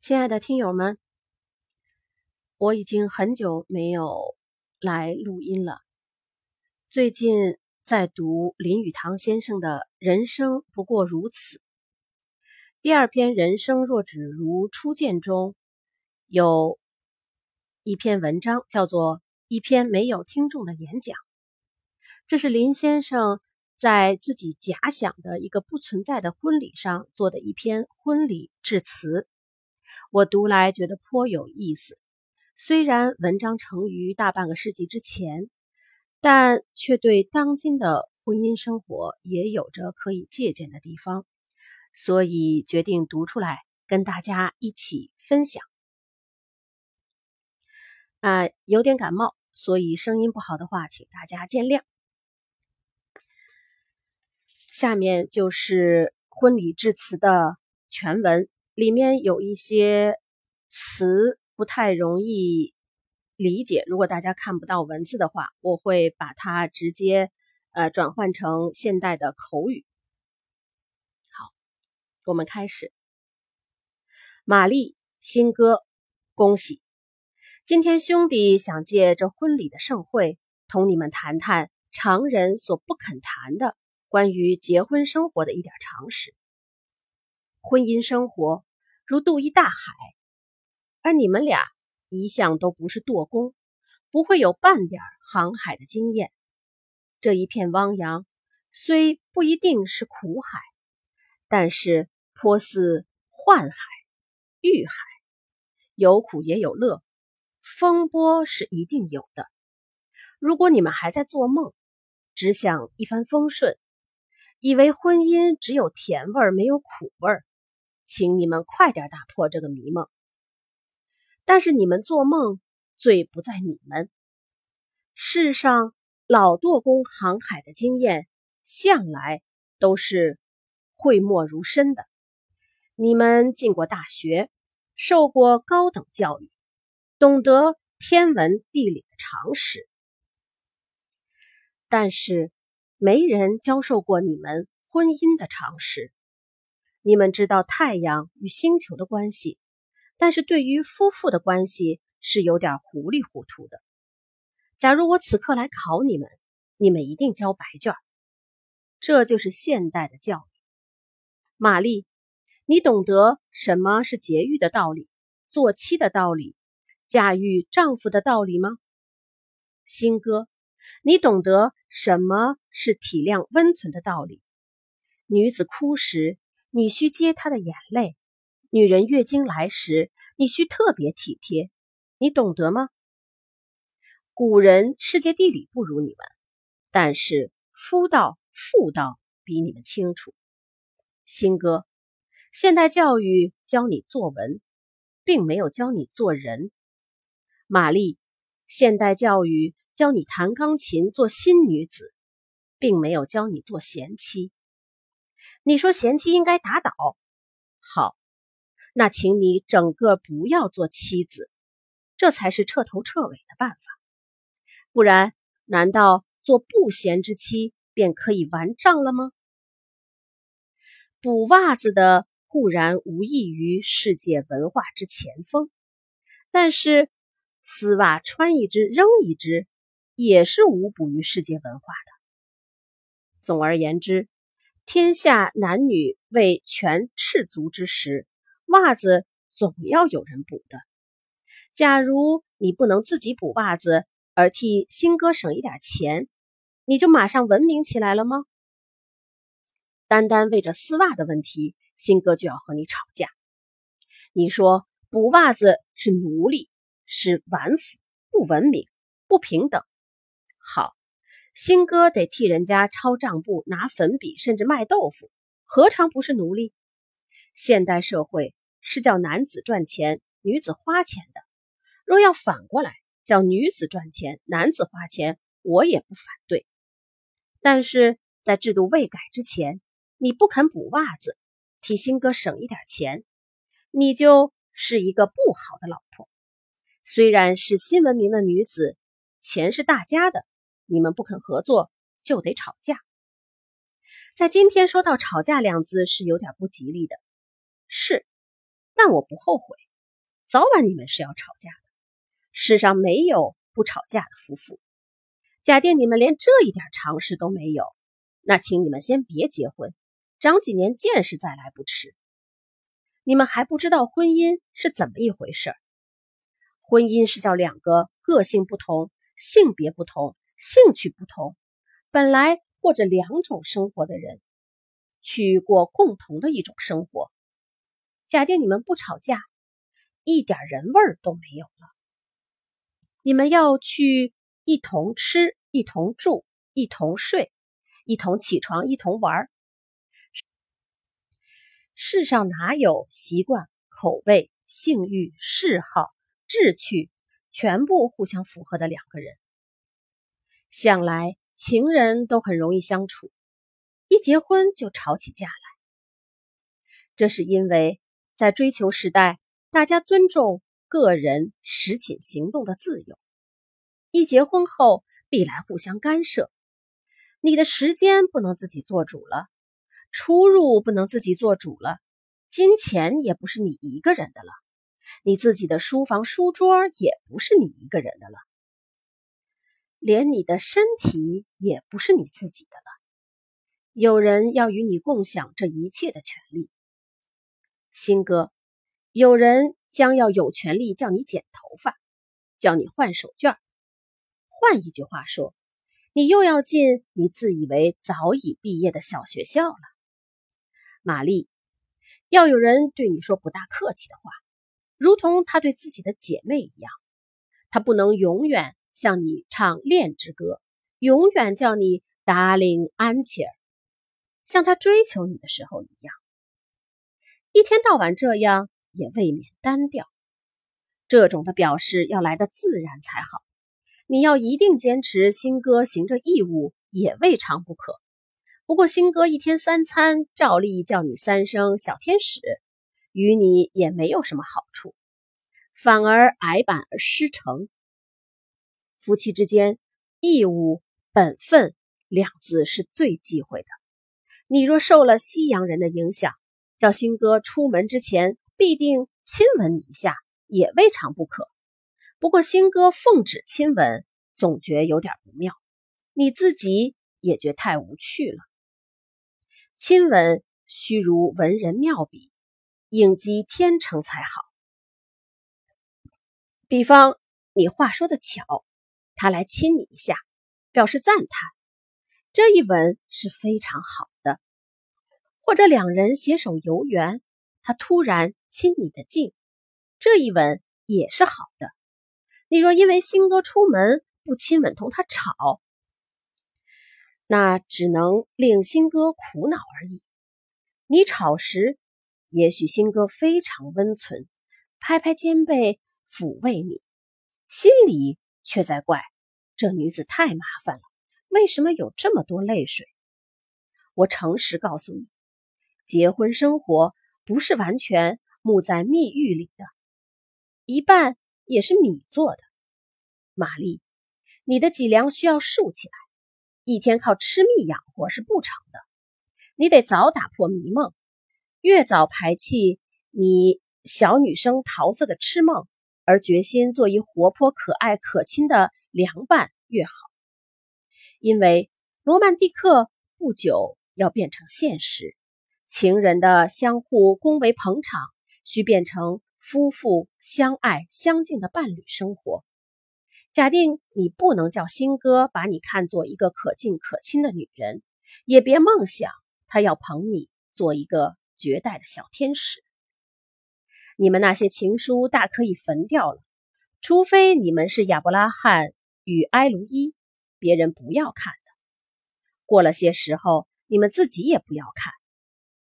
亲爱的听友们，我已经很久没有来录音了。最近在读林语堂先生的《人生不过如此》第二篇《人生若只如初见》中，有一篇文章叫做《一篇没有听众的演讲》。这是林先生在自己假想的一个不存在的婚礼上做的一篇婚礼致辞。我读来觉得颇有意思，虽然文章成于大半个世纪之前，但却对当今的婚姻生活也有着可以借鉴的地方，所以决定读出来跟大家一起分享。啊，有点感冒，所以声音不好的话，请大家见谅。下面就是婚礼致辞的全文。里面有一些词不太容易理解，如果大家看不到文字的话，我会把它直接呃转换成现代的口语。好，我们开始。玛丽，新歌，恭喜！今天兄弟想借这婚礼的盛会，同你们谈谈常人所不肯谈的关于结婚生活的一点常识。婚姻生活。如渡一大海，而你们俩一向都不是舵工，不会有半点航海的经验。这一片汪洋虽不一定是苦海，但是颇似幻海、欲海，有苦也有乐，风波是一定有的。如果你们还在做梦，只想一帆风顺，以为婚姻只有甜味儿没有苦味儿。请你们快点打破这个迷梦。但是你们做梦，罪不在你们。世上老舵工航海的经验，向来都是讳莫如深的。你们进过大学，受过高等教育，懂得天文地理的常识，但是没人教授过你们婚姻的常识。你们知道太阳与星球的关系，但是对于夫妇的关系是有点糊里糊涂的。假如我此刻来考你们，你们一定交白卷。这就是现代的教育。玛丽，你懂得什么是节育的道理，做妻的道理，驾驭丈夫的道理吗？新哥，你懂得什么是体谅温存的道理？女子哭时。你需接她的眼泪，女人月经来时，你需特别体贴，你懂得吗？古人世界地理不如你们，但是夫道妇道比你们清楚。新哥，现代教育教你作文，并没有教你做人。玛丽，现代教育教你弹钢琴做新女子，并没有教你做贤妻。你说贤妻应该打倒，好，那请你整个不要做妻子，这才是彻头彻尾的办法。不然，难道做不贤之妻便可以完账了吗？补袜子的固然无异于世界文化之前锋，但是丝袜穿一只扔一只，也是无补于世界文化的。总而言之。天下男女未全赤足之时，袜子总要有人补的。假如你不能自己补袜子，而替新哥省一点钱，你就马上文明起来了吗？单单为这丝袜的问题，新哥就要和你吵架。你说补袜子是奴隶，是顽腐，不文明，不平等。好。新哥得替人家抄账簿、拿粉笔，甚至卖豆腐，何尝不是奴隶？现代社会是叫男子赚钱，女子花钱的。若要反过来，叫女子赚钱，男子花钱，我也不反对。但是在制度未改之前，你不肯补袜子，替新哥省一点钱，你就是一个不好的老婆。虽然是新文明的女子，钱是大家的。你们不肯合作，就得吵架。在今天说到吵架两字是有点不吉利的，是，但我不后悔。早晚你们是要吵架的。世上没有不吵架的夫妇。假定你们连这一点常识都没有，那请你们先别结婚，长几年见识再来不迟。你们还不知道婚姻是怎么一回事儿。婚姻是叫两个个性不同、性别不同、兴趣不同，本来过着两种生活的人，去过共同的一种生活。假定你们不吵架，一点人味儿都没有了。你们要去一同吃。一同住，一同睡，一同起床，一同玩。世上哪有习惯、口味、性欲、嗜好、志趣全部互相符合的两个人？想来情人都很容易相处，一结婚就吵起架来。这是因为在追求时代，大家尊重个人实情行动的自由。一结婚后，必来互相干涉，你的时间不能自己做主了，出入不能自己做主了，金钱也不是你一个人的了，你自己的书房书桌也不是你一个人的了，连你的身体也不是你自己的了。有人要与你共享这一切的权利，新哥，有人将要有权利叫你剪头发，叫你换手绢。换一句话说，你又要进你自以为早已毕业的小学校了，玛丽。要有人对你说不大客气的话，如同他对自己的姐妹一样。他不能永远向你唱恋之歌，永远叫你 darling 安琪儿，像他追求你的时候一样。一天到晚这样也未免单调。这种的表示要来的自然才好。你要一定坚持，新歌行这义务也未尝不可。不过，新歌一天三餐照例叫你三声小天使，与你也没有什么好处，反而矮板而失诚。夫妻之间，义务、本分两字是最忌讳的。你若受了西洋人的影响，叫新哥出门之前必定亲吻你一下，也未尝不可。不过，新哥奉旨亲吻，总觉有点不妙，你自己也觉太无趣了。亲吻须如文人妙笔，应激天成才好。比方你话说的巧，他来亲你一下，表示赞叹，这一吻是非常好的；或者两人携手游园，他突然亲你的颈，这一吻也是好的。你若因为新哥出门不亲吻同他吵，那只能令新哥苦恼而已。你吵时，也许新哥非常温存，拍拍肩背抚慰你，心里却在怪这女子太麻烦了，为什么有这么多泪水？我诚实告诉你，结婚生活不是完全沐在蜜浴里的，一半。也是你做的，玛丽，你的脊梁需要竖起来。一天靠吃蜜养活是不成的，你得早打破迷梦，越早排弃你小女生桃色的痴梦，而决心做一活泼可爱可亲的凉拌越好。因为罗曼蒂克不久要变成现实，情人的相互恭维捧场需变成。夫妇相爱相敬的伴侣生活，假定你不能叫新哥把你看作一个可敬可亲的女人，也别梦想他要捧你做一个绝代的小天使。你们那些情书大可以焚掉了，除非你们是亚伯拉罕与埃卢伊，别人不要看的。过了些时候，你们自己也不要看。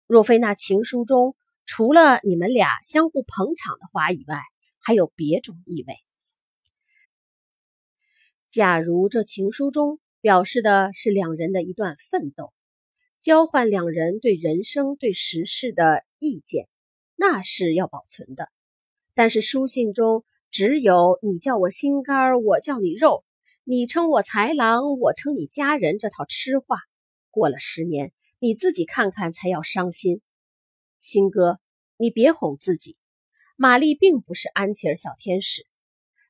若非那情书中。除了你们俩相互捧场的话以外，还有别种意味。假如这情书中表示的是两人的一段奋斗，交换两人对人生、对时事的意见，那是要保存的。但是书信中只有你叫我心肝我叫你肉，你称我豺狼，我称你家人这套痴话，过了十年，你自己看看才要伤心。新哥，你别哄自己。玛丽并不是安琪儿小天使，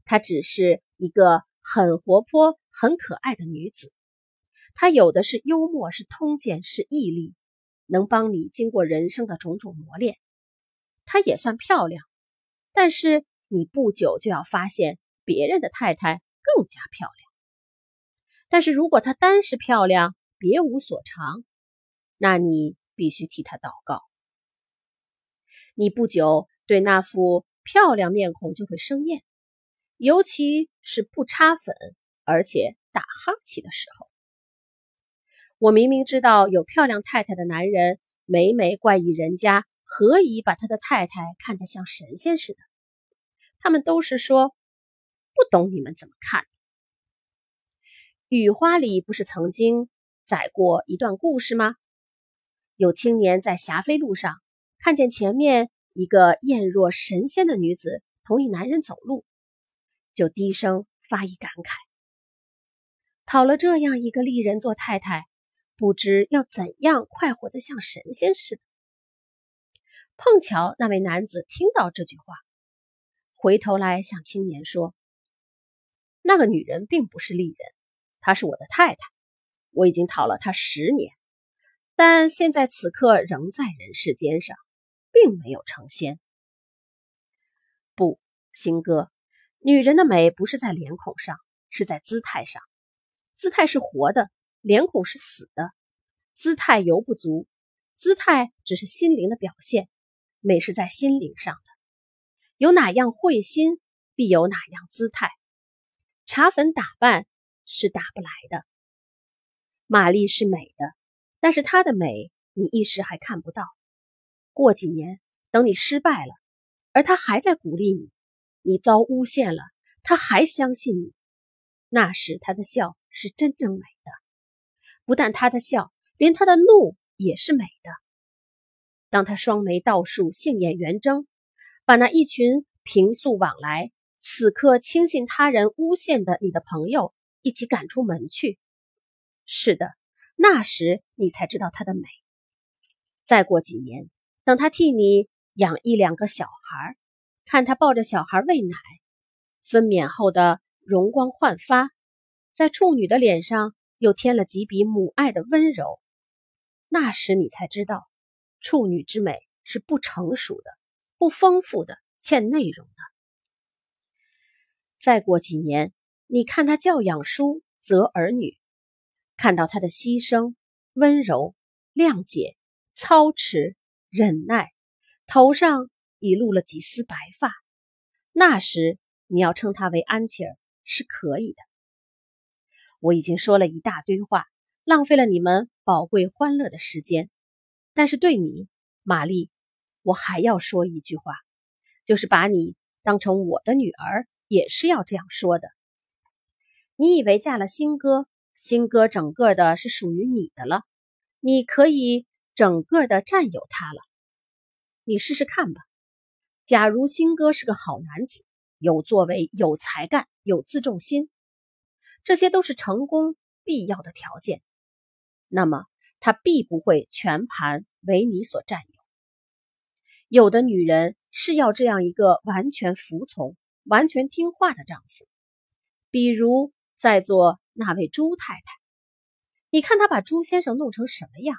她只是一个很活泼、很可爱的女子。她有的是幽默，是通鉴，是毅力，能帮你经过人生的种种磨练。她也算漂亮，但是你不久就要发现别人的太太更加漂亮。但是如果她单是漂亮，别无所长，那你必须替她祷告。你不久对那副漂亮面孔就会生厌，尤其是不擦粉而且打哈欠的时候。我明明知道有漂亮太太的男人，每每怪异人家何以把他的太太看得像神仙似的。他们都是说不懂你们怎么看的。雨花里不是曾经载过一段故事吗？有青年在霞飞路上。看见前面一个艳若神仙的女子同一男人走路，就低声发一感慨：讨了这样一个丽人做太太，不知要怎样快活得像神仙似的。碰巧那位男子听到这句话，回头来向青年说：“那个女人并不是丽人，她是我的太太，我已经讨了她十年，但现在此刻仍在人世间上。”并没有成仙。不，新哥，女人的美不是在脸孔上，是在姿态上。姿态是活的，脸孔是死的。姿态犹不足，姿态只是心灵的表现。美是在心灵上的。有哪样慧心，必有哪样姿态。茶粉打扮是打不来的。玛丽是美的，但是她的美你一时还看不到。过几年，等你失败了，而他还在鼓励你；你遭诬陷了，他还相信你。那时他的笑是真正美的，不但他的笑，连他的怒也是美的。当他双眉倒竖，杏眼圆睁，把那一群平素往来、此刻轻信他人诬陷的你的朋友一起赶出门去。是的，那时你才知道他的美。再过几年。等他替你养一两个小孩，看他抱着小孩喂奶，分娩后的容光焕发，在处女的脸上又添了几笔母爱的温柔，那时你才知道，处女之美是不成熟的、不丰富的、欠内容的。再过几年，你看他教养书、择儿女，看到他的牺牲、温柔、谅解、操持。忍耐，头上已露了几丝白发。那时你要称她为安琪儿是可以的。我已经说了一大堆话，浪费了你们宝贵欢乐的时间。但是对你，玛丽，我还要说一句话，就是把你当成我的女儿，也是要这样说的。你以为嫁了新哥，新哥整个的是属于你的了，你可以。整个的占有他了，你试试看吧。假如新哥是个好男子，有作为、有才干、有自重心，这些都是成功必要的条件，那么他必不会全盘为你所占有。有的女人是要这样一个完全服从、完全听话的丈夫，比如在座那位朱太太，你看她把朱先生弄成什么样？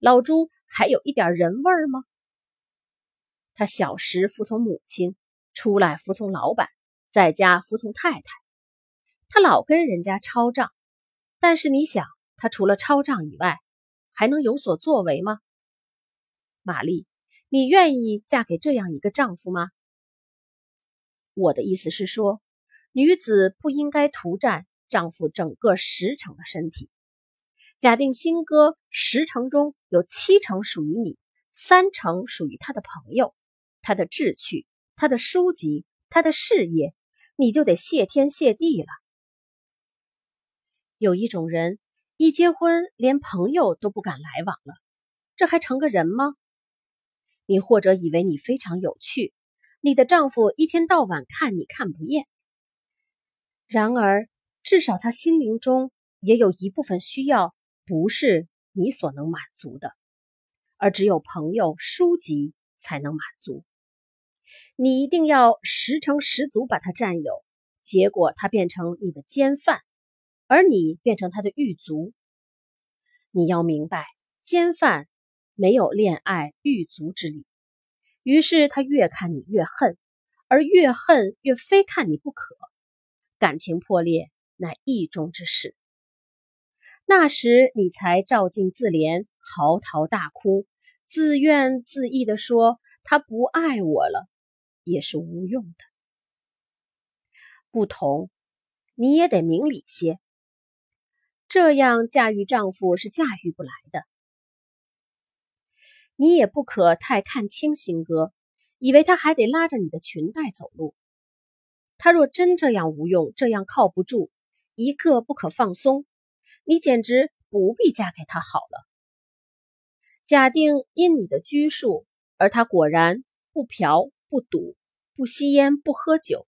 老朱还有一点人味儿吗？他小时服从母亲，出来服从老板，在家服从太太。他老跟人家抄账，但是你想，他除了抄账以外，还能有所作为吗？玛丽，你愿意嫁给这样一个丈夫吗？我的意思是说，女子不应该图占丈夫整个十成的身体。假定新哥十成中有七成属于你，三成属于他的朋友、他的志趣、他的书籍、他的事业，你就得谢天谢地了。有一种人一结婚连朋友都不敢来往了，这还成个人吗？你或者以为你非常有趣，你的丈夫一天到晚看你看不厌，然而至少他心灵中也有一部分需要。不是你所能满足的，而只有朋友、书籍才能满足。你一定要十成十足把他占有，结果他变成你的奸犯，而你变成他的狱卒。你要明白，奸犯没有恋爱狱卒之理，于是他越看你越恨，而越恨越非看你不可，感情破裂乃意中之事。那时你才照镜自怜，嚎啕大哭，自怨自艾地说：“他不爱我了，也是无用的。”不同，你也得明理些。这样驾驭丈夫是驾驭不来的。你也不可太看轻新哥，以为他还得拉着你的裙带走路。他若真这样无用，这样靠不住，一个不可放松。你简直不必嫁给他好了。假定因你的拘束，而他果然不嫖不赌不吸烟不喝酒，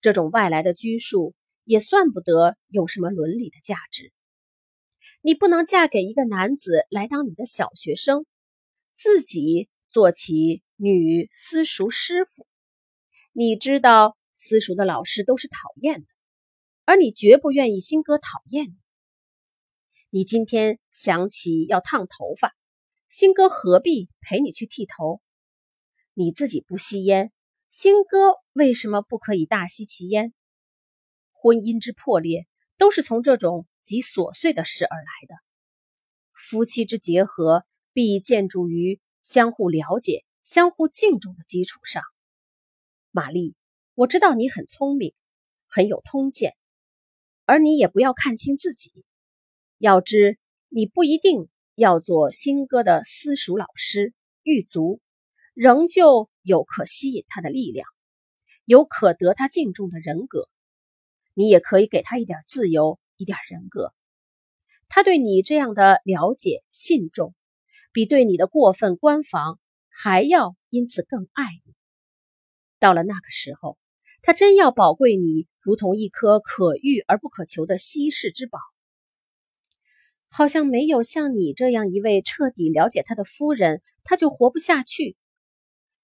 这种外来的拘束也算不得有什么伦理的价值。你不能嫁给一个男子来当你的小学生，自己做起女私塾师傅。你知道私塾的老师都是讨厌的，而你绝不愿意新哥讨厌你。你今天想起要烫头发，新哥何必陪你去剃头？你自己不吸烟，新哥为什么不可以大吸其烟？婚姻之破裂都是从这种及琐碎的事而来的。夫妻之结合必建筑于相互了解、相互敬重的基础上。玛丽，我知道你很聪明，很有通见，而你也不要看清自己。要知，你不一定要做新哥的私塾老师、狱卒，仍旧有可吸引他的力量，有可得他敬重的人格。你也可以给他一点自由，一点人格。他对你这样的了解、信重，比对你的过分关防还要因此更爱你。到了那个时候，他真要宝贵你，如同一颗可遇而不可求的稀世之宝。好像没有像你这样一位彻底了解他的夫人，他就活不下去。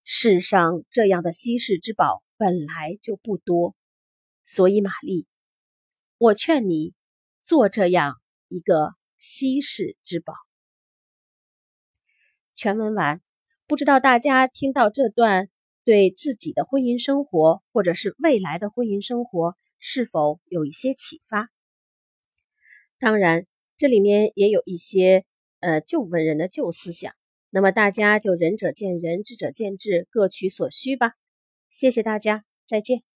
世上这样的稀世之宝本来就不多，所以玛丽，我劝你做这样一个稀世之宝。全文完，不知道大家听到这段，对自己的婚姻生活或者是未来的婚姻生活是否有一些启发？当然。这里面也有一些呃旧文人的旧思想，那么大家就仁者见仁，智者见智，各取所需吧。谢谢大家，再见。